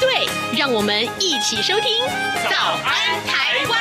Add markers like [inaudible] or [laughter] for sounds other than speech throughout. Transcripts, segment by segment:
对，让我们一起收听《早安台湾》。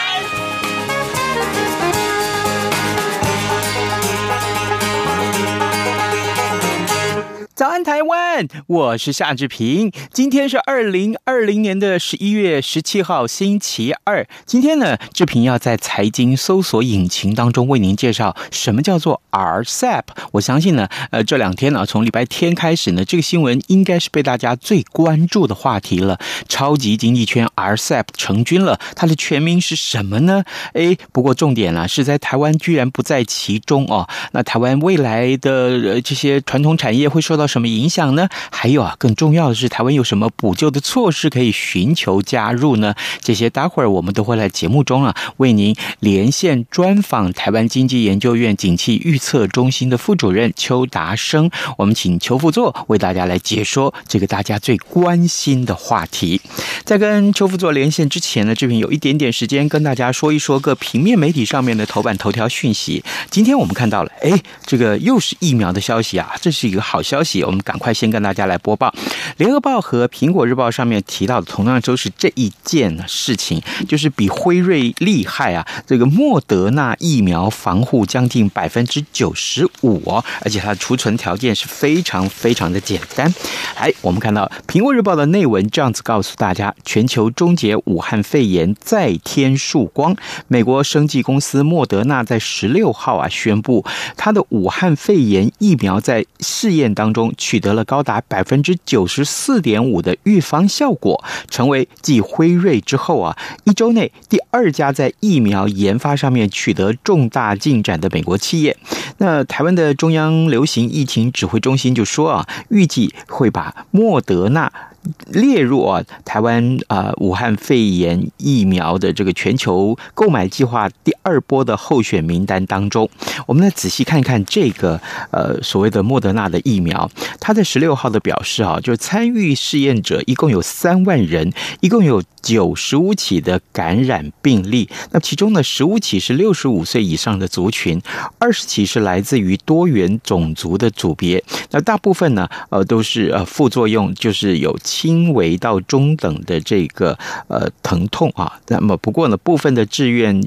早安，台湾！我是夏志平。今天是二零二零年的十一月十七号，星期二。今天呢，志平要在财经搜索引擎当中为您介绍什么叫做 RCEP。我相信呢，呃，这两天呢，从礼拜天开始呢，这个新闻应该是被大家最关注的话题了。超级经济圈 RCEP 成军了，它的全名是什么呢？诶，不过重点呢，是在台湾居然不在其中哦。那台湾未来的这些传统产业会受到什么影响呢？还有啊，更重要的是，台湾有什么补救的措施可以寻求加入呢？这些待会儿我们都会在节目中啊，为您连线专访台湾经济研究院景气预测中心的副主任邱达生。我们请邱副座为大家来解说这个大家最关心的话题。在跟邱副座连线之前呢，这边有一点点时间跟大家说一说各平面媒体上面的头版头条讯息。今天我们看到了，哎，这个又是疫苗的消息啊，这是一个好消息。我们赶快先跟大家来播报，《联合报》和《苹果日报》上面提到的，同样都是这一件事情，就是比辉瑞厉害啊！这个莫德纳疫苗防护将近百分之九十五哦，而且它的储存条件是非常非常的简单。来，我们看到《苹果日报》的内文这样子告诉大家：全球终结武汉肺炎再添曙光。美国生技公司莫德纳在十六号啊宣布，它的武汉肺炎疫苗在试验当中。取得了高达百分之九十四点五的预防效果，成为继辉瑞之后啊，一周内第二家在疫苗研发上面取得重大进展的美国企业。那台湾的中央流行疫情指挥中心就说啊，预计会把莫德纳。列入啊，台湾啊，武汉肺炎疫苗的这个全球购买计划第二波的候选名单当中，我们来仔细看看这个呃所谓的莫德纳的疫苗，它在十六号的表示啊，就是参与试验者一共有三万人，一共有九十五起的感染病例，那其中呢，十五起是六十五岁以上的族群，二十起是来自于多元种族的组别，那大部分呢，呃，都是呃副作用，就是有。轻微到中等的这个呃疼痛啊，那么不过呢，部分的志愿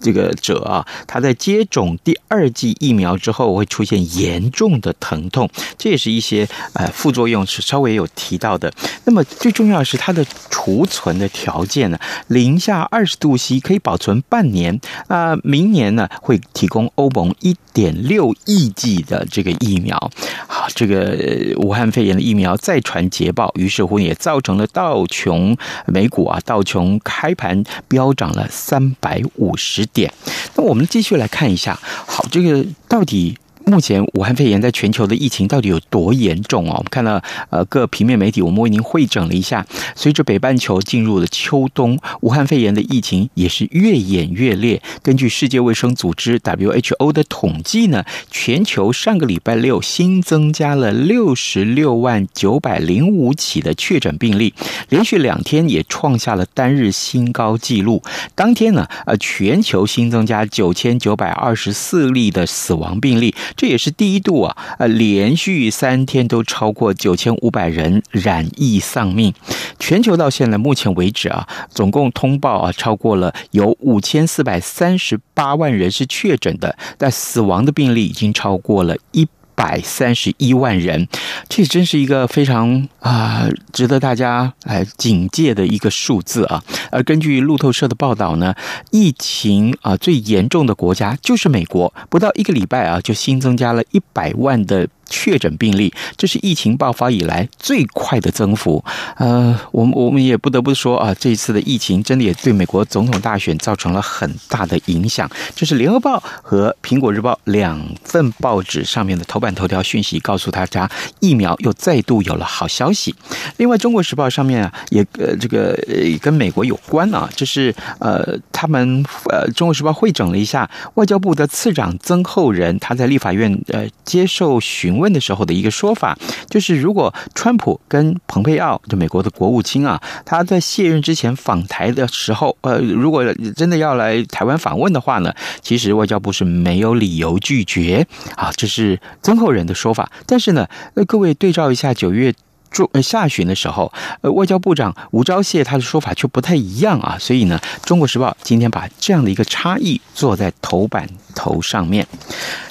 这个者啊，他在接种第二剂疫苗之后会出现严重的疼痛，这也是一些呃副作用是稍微有提到的。那么最重要的是它的储存的条件呢，零下二十度 C 可以保存半年啊，明年呢会提供欧盟一点六亿剂的这个疫苗。好，这个武汉肺炎的疫苗再传捷报，于是乎。也造成了道琼美股啊，道琼开盘飙涨了三百五十点。那我们继续来看一下，好，这个到底。目前武汉肺炎在全球的疫情到底有多严重啊？我们看到呃各平面媒体，我们为您汇整了一下。随着北半球进入了秋冬，武汉肺炎的疫情也是越演越烈。根据世界卫生组织 WHO 的统计呢，全球上个礼拜六新增加了六十六万九百零五起的确诊病例，连续两天也创下了单日新高纪录。当天呢，呃全球新增加九千九百二十四例的死亡病例。这也是第一度啊，呃，连续三天都超过九千五百人染疫丧命。全球到现在目前为止啊，总共通报啊超过了有五千四百三十八万人是确诊的，但死亡的病例已经超过了一百三十一万人，这真是一个非常啊、值得大家来警戒的一个数字啊！而根据路透社的报道呢，疫情啊、最严重的国家就是美国，不到一个礼拜啊就新增加了一百万的确诊病例，这是疫情爆发以来最快的增幅。呃，我们我们也不得不说啊，这一次的疫情真的也对美国总统大选造成了很大的影响。这是《联合报》和《苹果日报》两份报纸上面的头版头条讯息，告诉大家疫苗又再度有了好消息。另外，《中国时报》上面啊，也呃这个呃跟美国有关啊，就是呃他们呃《中国时报》汇整了一下外交部的次长曾厚仁他在立法院呃接受询问的时候的一个说法，就是如果川普跟蓬佩奥就美国的国务卿啊，他在卸任之前访台的时候，呃，如果真的要来台湾访问的话呢，其实外交部是没有理由拒绝啊，这是曾厚仁的说法。但是呢，呃，各位对照一下九月。中下旬的时候，呃，外交部长吴钊燮他的说法却不太一样啊，所以呢，《中国时报》今天把这样的一个差异做在头版头上面。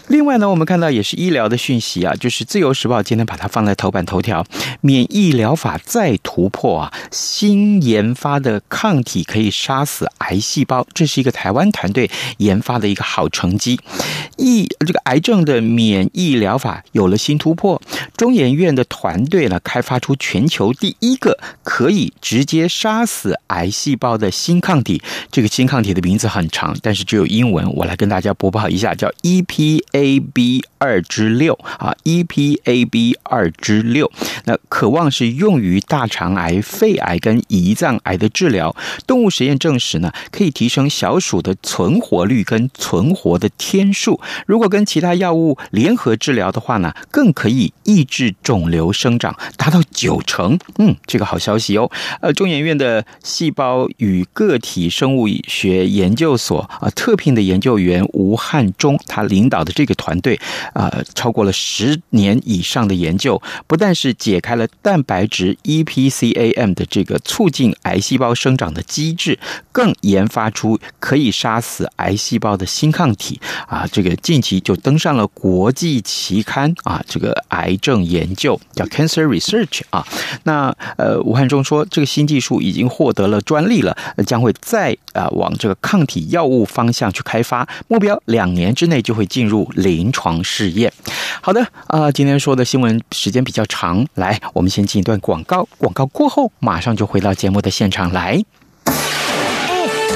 另外呢，我们看到也是医疗的讯息啊，就是《自由时报》今天把它放在头版头条，免疫疗法再突破啊，新研发的抗体可以杀死癌细胞，这是一个台湾团队研发的一个好成绩。疫这个癌症的免疫疗法有了新突破，中研院的团队呢开发出全球第一个可以直接杀死癌细胞的新抗体。这个新抗体的名字很长，但是只有英文，我来跟大家播报一下，叫 EP。A B 二之六啊，E P A B 二之六，那渴望是用于大肠癌、肺癌跟胰脏癌的治疗。动物实验证实呢，可以提升小鼠的存活率跟存活的天数。如果跟其他药物联合治疗的话呢，更可以抑制肿瘤生长，达到九成。嗯，这个好消息哦。呃，中研院的细胞与个体生物学研究所啊，特聘的研究员吴汉忠，他领导的这个。这个团队啊，超过了十年以上的研究，不但是解开了蛋白质 EPCAM 的这个促进癌细胞生长的机制，更研发出可以杀死癌细胞的新抗体啊！这个近期就登上了国际期刊啊，这个癌症研究叫 Cancer Research 啊。那呃，武汉中说，这个新技术已经获得了专利了，将会再啊往这个抗体药物方向去开发，目标两年之内就会进入。临床试验，好的啊、呃，今天说的新闻时间比较长，来，我们先进一段广告，广告过后马上就回到节目的现场来。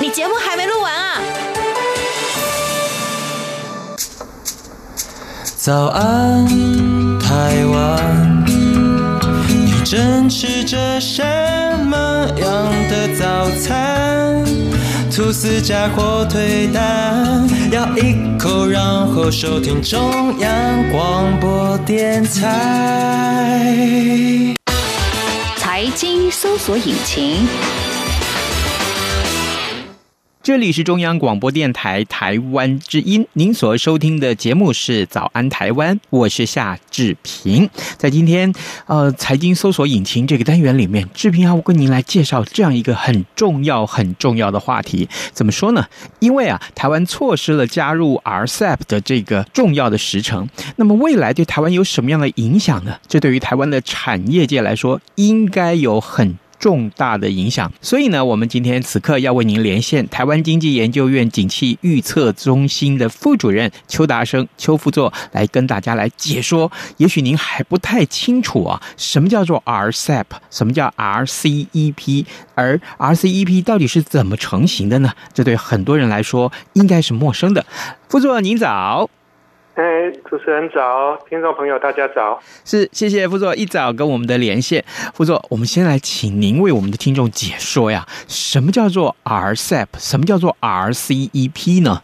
你节目还没录完啊？早安，台湾，你正吃着什么样的早餐？吐司加火腿蛋，咬一口，然后收听中央广播电台。财经搜索引擎。这里是中央广播电台台湾之音，您所收听的节目是《早安台湾》，我是夏志平。在今天呃财经搜索引擎这个单元里面，志平要跟您来介绍这样一个很重要、很重要的话题。怎么说呢？因为啊，台湾错失了加入 RCEP 的这个重要的时程，那么未来对台湾有什么样的影响呢？这对于台湾的产业界来说，应该有很重大的影响，所以呢，我们今天此刻要为您连线台湾经济研究院景气预测中心的副主任邱达生邱副座来跟大家来解说。也许您还不太清楚啊，什么叫做 RCEP，什么叫 RCEP，而 RCEP 到底是怎么成型的呢？这对很多人来说应该是陌生的。副座，您早。哎，主持人早，听众朋友大家早。是，谢谢副座一早跟我们的连线。副座，我们先来请您为我们的听众解说呀，什么叫做 RCEP，什么叫做 RCEP 呢？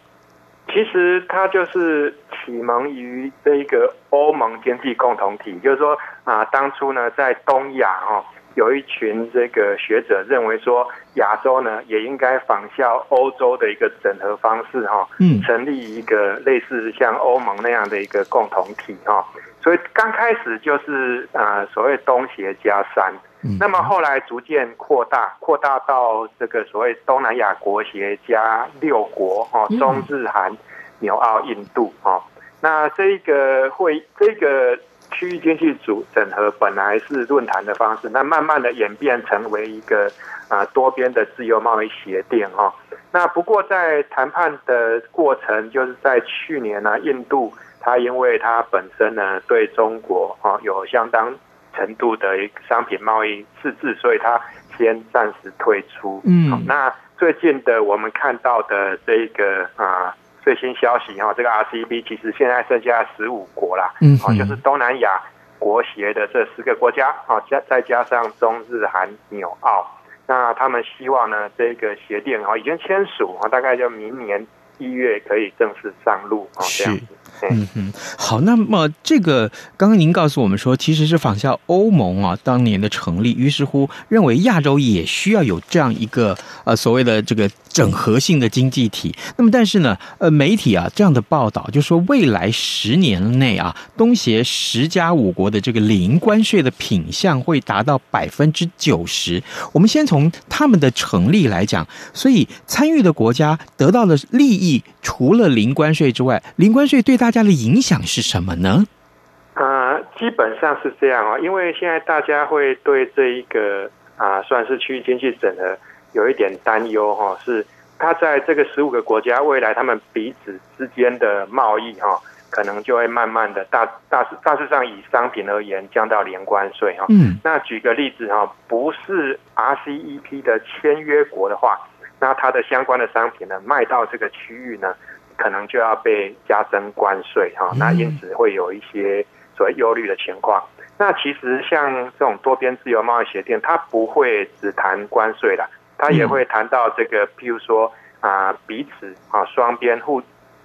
其实它就是启蒙于这一个欧盟经济共同体，就是说啊，当初呢在东亚哈。有一群这个学者认为说，亚洲呢也应该仿效欧洲的一个整合方式哈，嗯，成立一个类似像欧盟那样的一个共同体哈。所以刚开始就是呃所谓东协加三，那么后来逐渐扩大，扩大到这个所谓东南亚国协加六国哈，中日韩纽澳印度哈。那这个会这个。区域经济组整合本来是论坛的方式，那慢慢的演变成为一个啊多边的自由贸易协定哈。那不过在谈判的过程，就是在去年呢，印度它因为它本身呢对中国哈有相当程度的一个商品贸易赤字，所以它先暂时退出。嗯，那最近的我们看到的这个啊。最新消息哈，这个 RCEP 其实现在剩下十五国啦，嗯，就是东南亚国协的这十个国家，加再加上中日韩纽澳，那他们希望呢，这个协定啊已经签署啊大概就明年一月可以正式上路啊，这样子。嗯哼，好，那么这个刚刚您告诉我们说，其实是仿效欧盟啊当年的成立，于是乎认为亚洲也需要有这样一个呃所谓的这个整合性的经济体。那么但是呢，呃媒体啊这样的报道就说，未来十年内啊，东协十加五国的这个零关税的品项会达到百分之九十。我们先从他们的成立来讲，所以参与的国家得到的利益，除了零关税之外，零关税对他大家的影响是什么呢？呃，基本上是这样啊，因为现在大家会对这一个啊，算是区域经济整合有一点担忧哈，是它在这个十五个国家未来他们彼此之间的贸易哈，可能就会慢慢的大大致大致上以商品而言降到零关税哈。嗯，那举个例子哈，不是 RCEP 的签约国的话，那它的相关的商品呢卖到这个区域呢？可能就要被加征关税哈，那因此会有一些所谓忧虑的情况。那其实像这种多边自由贸易协定，它不会只谈关税啦，它也会谈到这个，譬如说啊，彼此啊双边互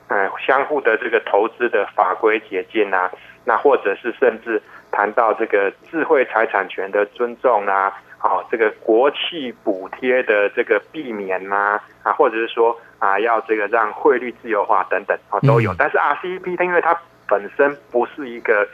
呃相互的这个投资的法规解禁啊，那或者是甚至谈到这个智慧财产权的尊重啊。好，这个国企补贴的这个避免呐，啊，或者是说啊，要这个让汇率自由化等等啊，都有。但是 RCEP 它因为它本身不是一个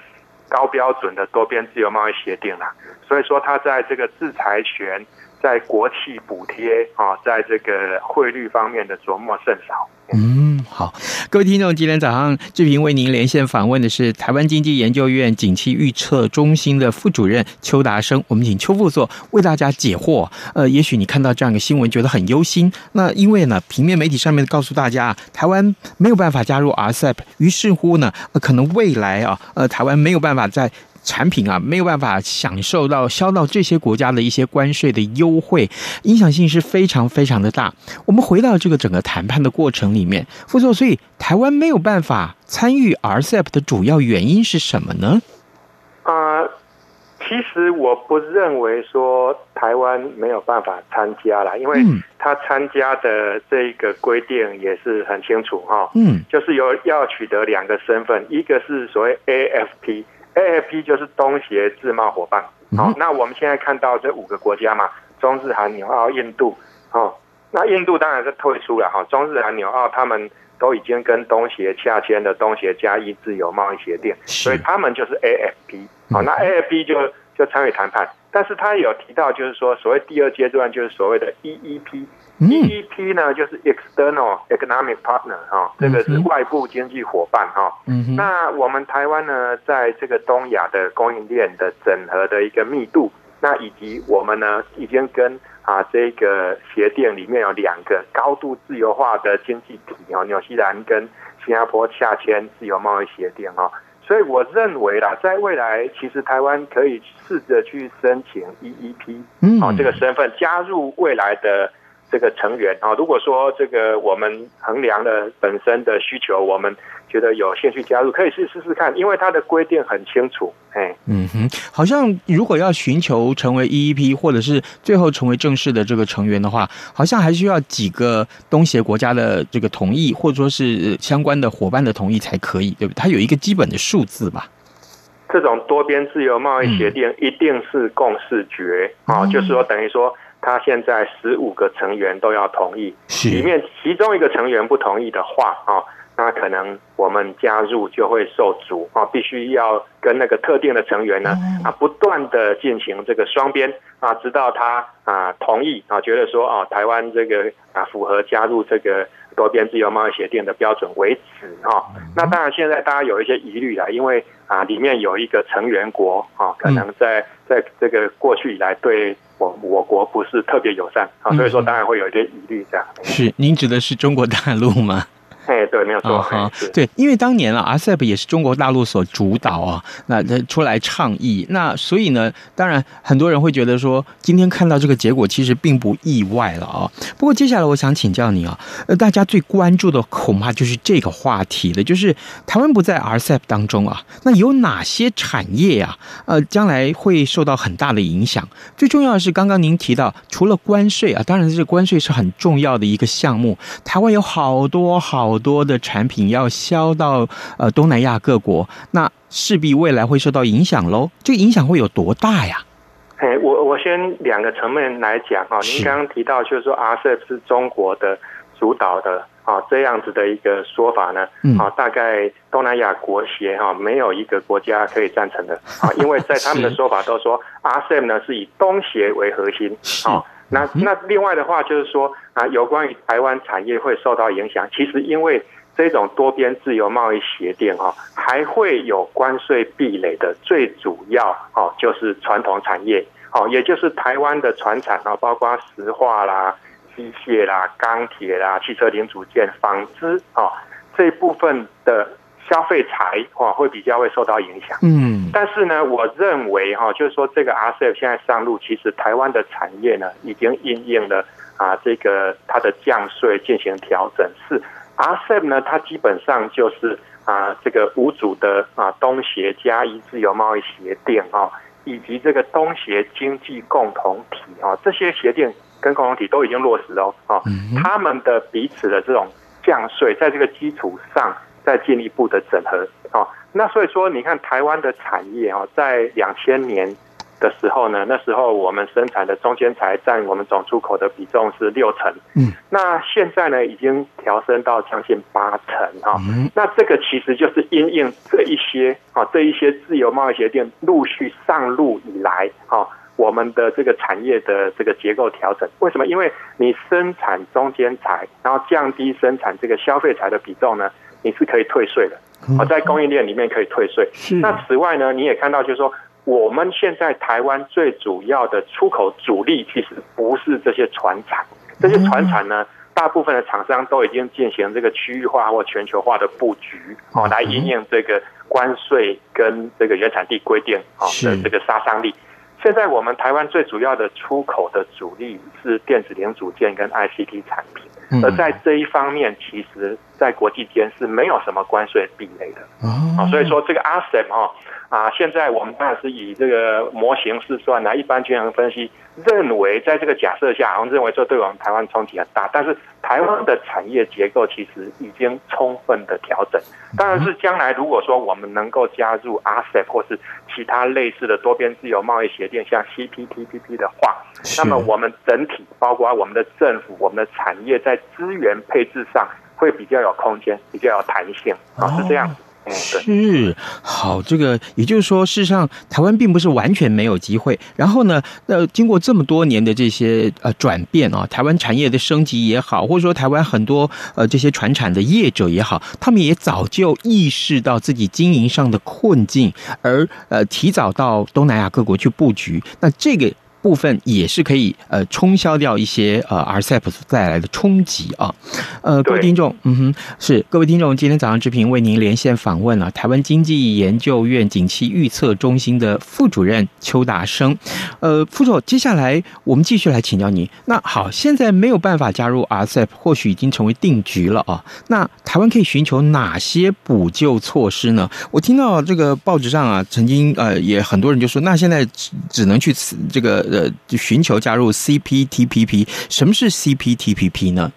高标准的多边自由贸易协定啦，所以说它在这个制裁权、在国企补贴啊，在这个汇率方面的琢磨甚少。嗯。好，各位听众，今天早上志平为您连线访问的是台湾经济研究院景气预测中心的副主任邱达生，我们请邱副座为大家解惑。呃，也许你看到这样一个新闻觉得很忧心，那因为呢，平面媒体上面告诉大家，台湾没有办法加入 RCEP，于是乎呢，可能未来啊，呃，台湾没有办法在。产品啊，没有办法享受到销到这些国家的一些关税的优惠，影响性是非常非常的大。我们回到这个整个谈判的过程里面，副座，所以台湾没有办法参与 RCEP 的主要原因是什么呢？啊、呃，其实我不认为说台湾没有办法参加啦，因为他参加的这个规定也是很清楚哈，嗯，就是有要取得两个身份，一个是所谓 AFP。AFP 就是东协自贸伙伴，好，那我们现在看到这五个国家嘛，中日韩纽澳印度，哦，那印度当然是退出了。哈，中日韩纽澳他们都已经跟东协洽签了东协加一自由贸易协定，所以他们就是 AFP，好，那 AFP 就就参与谈判，但是他有提到就是说，所谓第二阶段就是所谓的 EEP。EEP 呢，就是 External Economic Partner 哈，这个是外部经济伙伴哈嗯。那我们台湾呢，在这个东亚的供应链的整合的一个密度，那以及我们呢，已经跟啊这个协定里面有两个高度自由化的经济体哦，纽西兰跟新加坡洽签自由贸易协定哦。所以我认为啦，在未来其实台湾可以试着去申请 EEP，哦这个身份加入未来的。这个成员啊，如果说这个我们衡量了本身的需求，我们觉得有兴趣加入，可以去试试看，因为它的规定很清楚。哎，嗯哼，好像如果要寻求成为 EEP，或者是最后成为正式的这个成员的话，好像还需要几个东协国家的这个同意，或者说是相关的伙伴的同意才可以，对不对？它有一个基本的数字吧？这种多边自由贸易协定一定是共识决啊，嗯，就是说等于说。他现在十五个成员都要同意，里面其中一个成员不同意的话，啊，那可能我们加入就会受阻啊，必须要跟那个特定的成员呢啊，不断的进行这个双边啊，直到他啊同意啊，觉得说啊，台湾这个啊符合加入这个多边自由贸易协定的标准为止啊。那当然，现在大家有一些疑虑了，因为啊里面有一个成员国啊，可能在在这个过去以来对。我我国不是特别友善啊，所以说当然会有一些疑虑这样。是，您指的是中国大陆吗？哎，对，没有错。哈，对，因为当年啊，RCEP 也是中国大陆所主导啊，那他出来倡议，那所以呢，当然很多人会觉得说，今天看到这个结果，其实并不意外了啊。不过接下来我想请教你啊，呃，大家最关注的恐怕就是这个话题了，就是台湾不在 RCEP 当中啊，那有哪些产业啊，呃，将来会受到很大的影响？最重要的是，刚刚您提到，除了关税啊，当然这个关税是很重要的一个项目，台湾有好多好。好多的产品要销到呃东南亚各国，那势必未来会受到影响喽。这个影响会有多大呀？哎，我我先两个层面来讲哈。您刚刚提到就是说 RCEP 是中国的主导的啊，这样子的一个说法呢，啊，大概东南亚国协哈没有一个国家可以赞成的啊，因为在他们的 [laughs] 说法都说 RCEP 呢是以东协为核心啊。那那另外的话就是说啊，有关于台湾产业会受到影响，其实因为这种多边自由贸易协定哈，还会有关税壁垒的，最主要哦就是传统产业哦，也就是台湾的船产啊，包括石化啦、机械啦、钢铁啦、汽车零组件、纺织啊这部分的。消费财哈会比较会受到影响，嗯，但是呢，我认为哈，就是说这个 RCEP 现在上路，其实台湾的产业呢已经应用了啊，这个它的降税进行调整。是 RCEP 呢，它基本上就是啊，这个五组的啊东协加一自由贸易协定啊，以及这个东协经济共同体啊，这些协定跟共同体都已经落实了啊，他们的彼此的这种降税，在这个基础上。再进一步的整合，哦，那所以说，你看台湾的产业哦，在两千年的时候呢，那时候我们生产的中间材占我们总出口的比重是六成，嗯，那现在呢，已经调升到将近八成，哈，那这个其实就是因应这一些啊，这一些自由贸易协定陆续上路以来，哈，我们的这个产业的这个结构调整，为什么？因为你生产中间材，然后降低生产这个消费材的比重呢？你是可以退税的，哦，在供应链里面可以退税。那此外呢，你也看到，就是说，我们现在台湾最主要的出口主力，其实不是这些船产，这些船产呢，大部分的厂商都已经进行这个区域化或全球化的布局，哦，来因应这个关税跟这个原产地规定哦的这个杀伤力。现在我们台湾最主要的出口的主力是电子零组件跟 ICT 产品。而在这一方面，其实，在国际间是没有什么关税壁垒的。啊，所以说这个 ASEM 哈啊，现在我们当然是以这个模型试算来一般均衡分析，认为在这个假设下，我们认为这对我们台湾冲击很大，但是台湾的产业结构其实已经充分的调整。当然是将来如果说我们能够加入 RCEP 或是其他类似的多边自由贸易协定，像 CPTPP 的话，那么我们整体包括我们的政府、我们的产业在资源配置上会比较有空间，比较有弹性啊，是这样。是好，这个也就是说，事实上台湾并不是完全没有机会。然后呢，呃，经过这么多年的这些呃转变啊，台湾产业的升级也好，或者说台湾很多呃这些传产的业者也好，他们也早就意识到自己经营上的困境，而呃提早到东南亚各国去布局。那这个。部分也是可以呃冲销掉一些呃 RCEP 所带来的冲击啊。呃，各位听众，嗯哼，是各位听众，今天早上志平为您连线访问了台湾经济研究院景气预测中心的副主任邱达生。呃，副总，接下来我们继续来请教您。那好，现在没有办法加入 RCEP，或许已经成为定局了啊。那台湾可以寻求哪些补救措施呢？我听到这个报纸上啊，曾经呃也很多人就说，那现在只只能去这个呃寻求加入 CPTPP。什么是 CPTPP 呢？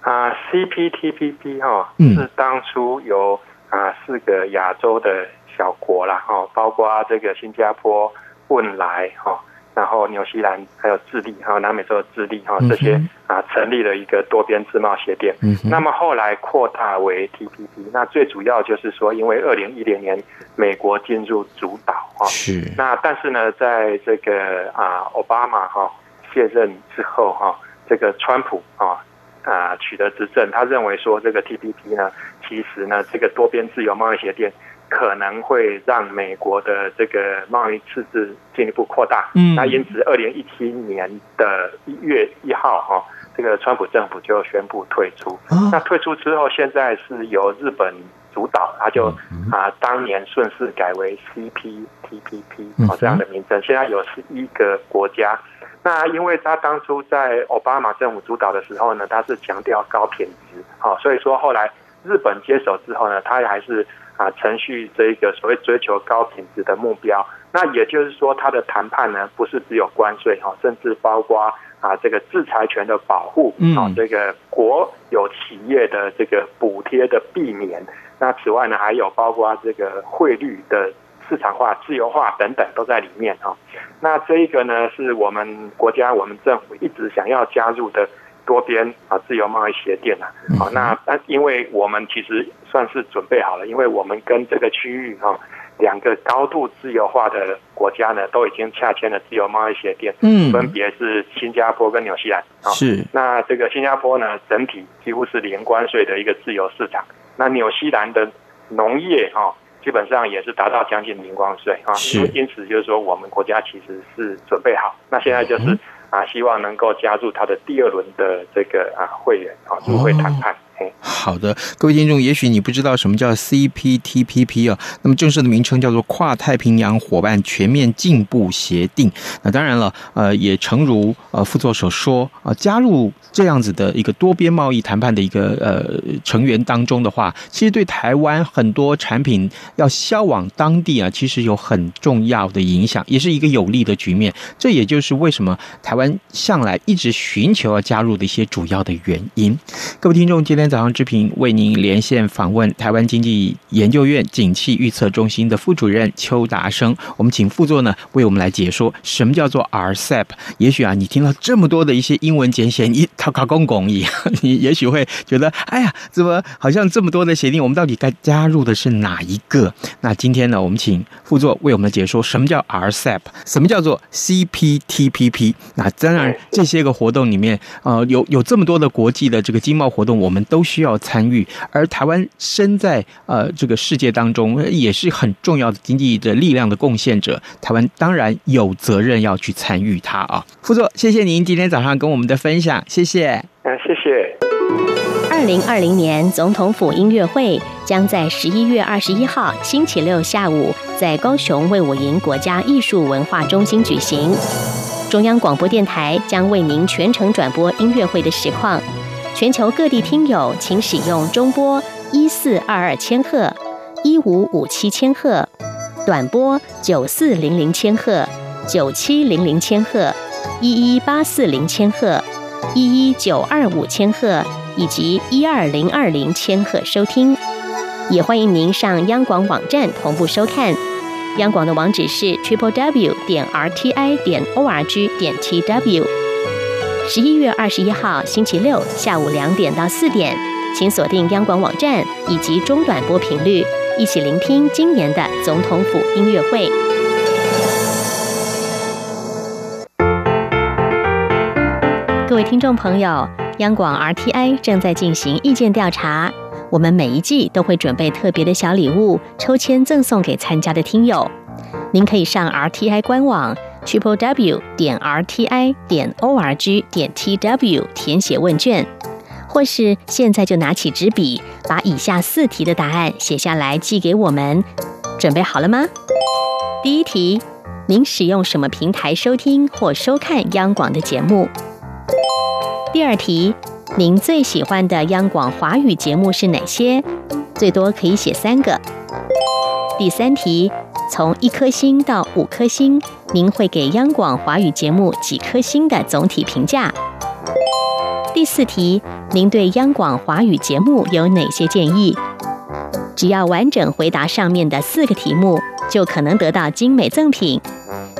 啊，CPTPP 哈，嗯，是当初由啊四个亚洲的小国啦哈，包括这个新加坡、汶莱哈。然后，纽西兰还有智利，还有南美洲的智利，哈，这些啊，成立了一个多边自贸协定。嗯，那么后来扩大为 TPP。那最主要就是说，因为二零一零年美国进入主导，哈，是。那但是呢，在这个啊，奥巴马哈卸任之后，哈，这个川普啊啊取得执政，他认为说这个 TPP 呢，其实呢，这个多边自由贸易协定。可能会让美国的这个贸易赤字进一步扩大。嗯，那因此，二零一七年的一月一号，哈，这个川普政府就宣布退出。那退出之后，现在是由日本主导，他就啊，当年顺势改为 CPTPP 啊这样的名称。现在有十一个国家。那因为他当初在奥巴马政府主导的时候呢，他是强调高品质，好，所以说后来日本接手之后呢，他还是。啊，程序这一个所谓追求高品质的目标，那也就是说，他的谈判呢，不是只有关税哈，甚至包括啊这个制裁权的保护，啊这个国有企业的这个补贴的避免，那此外呢，还有包括这个汇率的市场化、自由化等等都在里面哈。那这一个呢，是我们国家我们政府一直想要加入的。多边啊，自由贸易协定啊，好，那那因为我们其实算是准备好了，因为我们跟这个区域哈两个高度自由化的国家呢，都已经洽签了自由贸易协定，嗯，分别是新加坡跟纽西兰啊，是。那这个新加坡呢，整体几乎是零关税的一个自由市场，那纽西兰的农业哈，基本上也是达到将近零关税啊，是。因此就是说，我们国家其实是准备好，那现在就是。啊，希望能够加入他的第二轮的这个啊会员啊入会谈判。好的，各位听众，也许你不知道什么叫 CPTPP 啊，那么正式的名称叫做跨太平洋伙伴全面进步协定。那当然了，呃，也诚如呃副座所说啊，加入。这样子的一个多边贸易谈判的一个呃成员当中的话，其实对台湾很多产品要销往当地啊，其实有很重要的影响，也是一个有利的局面。这也就是为什么台湾向来一直寻求要加入的一些主要的原因。各位听众，今天天早上志平为您连线访问台湾经济研究院景气预测中心的副主任邱达生，我们请副座呢为我们来解说什么叫做 RCEP。也许啊，你听到这么多的一些英文简写，你。考考公公一样，你也许会觉得，哎呀，怎么好像这么多的协定，我们到底该加入的是哪一个？那今天呢，我们请副座为我们解说什么叫 RCEP，什么叫做 CPTPP。那当然，这些个活动里面，呃，有有这么多的国际的这个经贸活动，我们都需要参与。而台湾身在呃这个世界当中，也是很重要的经济的力量的贡献者。台湾当然有责任要去参与它啊。副座，谢谢您今天早上跟我们的分享，谢谢。谢谢，嗯，谢谢。二零二零年总统府音乐会将在十一月二十一号星期六下午在高雄卫武营国家艺术文化中心举行。中央广播电台将为您全程转播音乐会的实况。全球各地听友请使用中波一四二二千赫、一五五七千赫、短波九四零零千赫、九七零零千赫、一一八四零千赫。一一九二五千赫以及一二零二零千赫收听，也欢迎您上央广网站同步收看。央广的网址是 triple w 点 r t i 点 o r g 点 t w。十一月二十一号星期六下午两点到四点，请锁定央广网站以及中短波频率，一起聆听今年的总统府音乐会。各位听众朋友，央广 RTI 正在进行意见调查，我们每一季都会准备特别的小礼物，抽签赠送给参加的听友。您可以上 RTI 官网 triple w 点 r t i 点 o r g 点 t w 填写问卷，或是现在就拿起纸笔，把以下四题的答案写下来寄给我们。准备好了吗？第一题，您使用什么平台收听或收看央广的节目？第二题，您最喜欢的央广华语节目是哪些？最多可以写三个。第三题。从一颗星到五颗星，您会给央广华语节目几颗星的总体评价？第四题，您对央广华语节目有哪些建议？只要完整回答上面的四个题目，就可能得到精美赠品。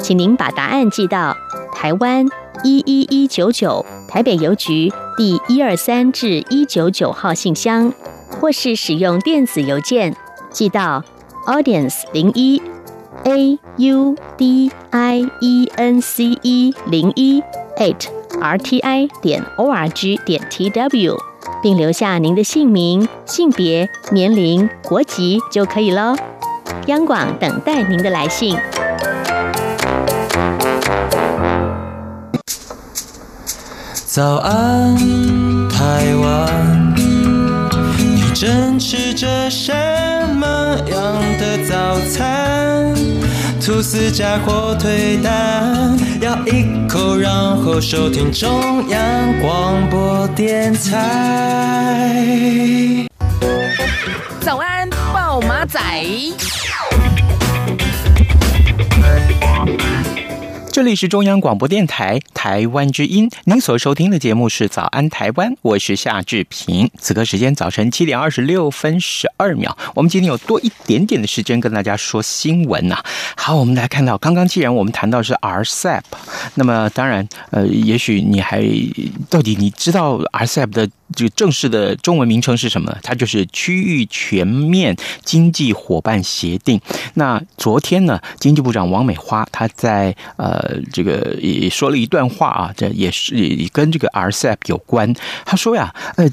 请您把答案寄到台湾一一一九九台北邮局第一二三至一九九号信箱，或是使用电子邮件寄到 audience 零一。A u d i e n c e 零一 at r t i 点 o r g 点 t w，并留下您的姓名、性别、年龄、国籍就可以喽。央广等待您的来信。早安，台湾，你正吃着什么样的早餐？吐司加火腿蛋，咬一口，然后收听中央广播电台。早安，报马仔。这里是中央广播电台台湾之音，您所收听的节目是《早安台湾》，我是夏志平。此刻时间早晨七点二十六分十二秒，我们今天有多一点点的时间跟大家说新闻呐、好，我们来看到，刚刚既然我们谈到是 RCEP，那么当然，呃，也许你还到底你知道 RCEP 的这个正式的中文名称是什么呢？它就是区域全面经济伙伴协定。那昨天呢，经济部长王美花她在呃。这个也说了一段话啊，这也是也跟这个 RCEP 有关。他说呀，呃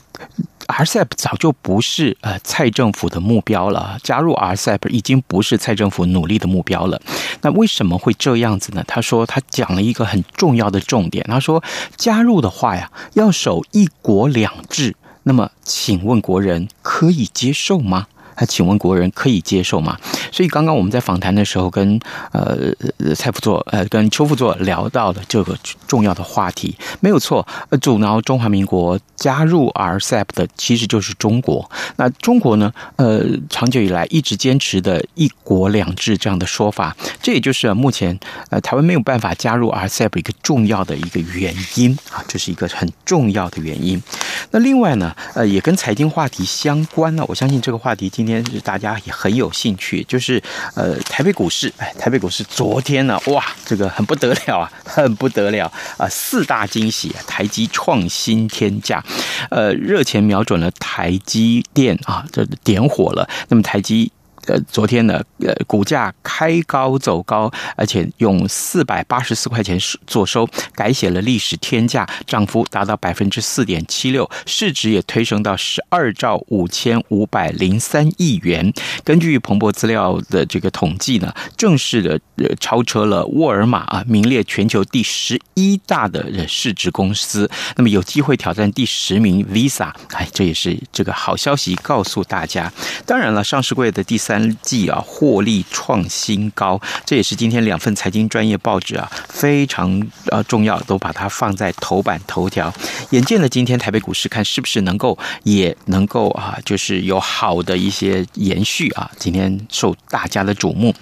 ，RCEP 早就不是呃蔡政府的目标了，加入 RCEP 已经不是蔡政府努力的目标了。那为什么会这样子呢？他说他讲了一个很重要的重点，他说加入的话呀，要守一国两制。那么，请问国人可以接受吗？那请问国人可以接受吗？所以刚刚我们在访谈的时候跟，跟呃蔡副座呃跟邱副座聊到的这个重要的话题，没有错。呃，阻挠中华民国加入 RCEP 的其实就是中国。那中国呢？呃，长久以来一直坚持的一国两制这样的说法，这也就是目前呃台湾没有办法加入 RCEP 一个重要的一个原因啊，这是一个很重要的原因。那另外呢，呃，也跟财经话题相关呢。我相信这个话题今天。今天是大家也很有兴趣，就是呃，台北股市，哎，台北股市昨天呢，哇，这个很不得了啊，[laughs] 很不得了啊，四大惊喜，台积创新天价，呃，热钱瞄准了台积电啊，这点火了，那么台积。呃，昨天呢，呃，股价开高走高，而且用四百八十四块钱做收，改写了历史天价，涨幅达到百分之四点七六，市值也推升到十二兆五千五百零三亿元。根据彭博资料的这个统计呢，正式的呃超车了沃尔玛啊，名列全球第十一大的市值公司，那么有机会挑战第十名 Visa，哎，这也是这个好消息告诉大家。当然了，上市柜的第三。三季啊，获利创新高，这也是今天两份财经专业报纸啊非常呃重要，都把它放在头版头条。眼见了今天台北股市，看是不是能够也能够啊，就是有好的一些延续啊。今天受大家的瞩目。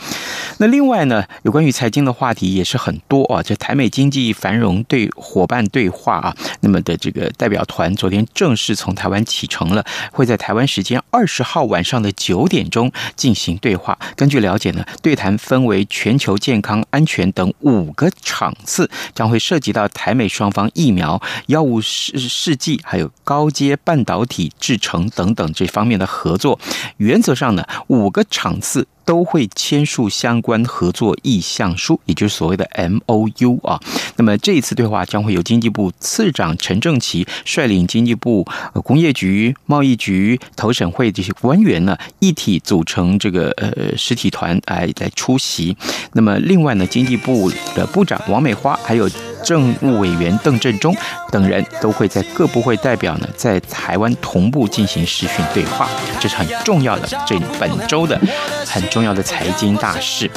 那另外呢，有关于财经的话题也是很多啊。这台美经济繁荣对伙伴对话啊，那么的这个代表团昨天正式从台湾启程了，会在台湾时间二十号晚上的九点钟。进行对话。根据了解呢，对谈分为全球健康安全等五个场次，将会涉及到台美双方疫苗、药物试试剂，还有高阶半导体制程等等这方面的合作。原则上呢，五个场次。都会签署相关合作意向书，也就是所谓的 MOU 啊。那么这一次对话将会由经济部次长陈正奇率领经济部工业局、贸易局、投审会这些官员呢，一体组成成这个呃实体团来来出席。那么另外呢，经济部的部长王美花还有。政务委员邓振中等人都会在各部会代表呢，在台湾同步进行视讯对话，这是很重要的，这本周的很重要的财经大事。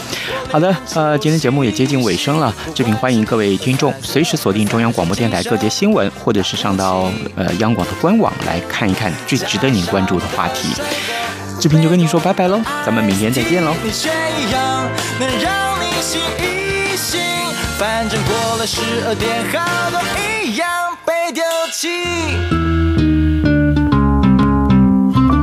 好的，呃，今天节目也接近尾声了，志平欢迎各位听众随时锁定中央广播电台各节新闻，或者是上到呃央广的官网来看一看最值得您关注的话题。志平就跟你说拜拜喽，咱们明天再见喽。反正过了十二点，好多一样被丢弃。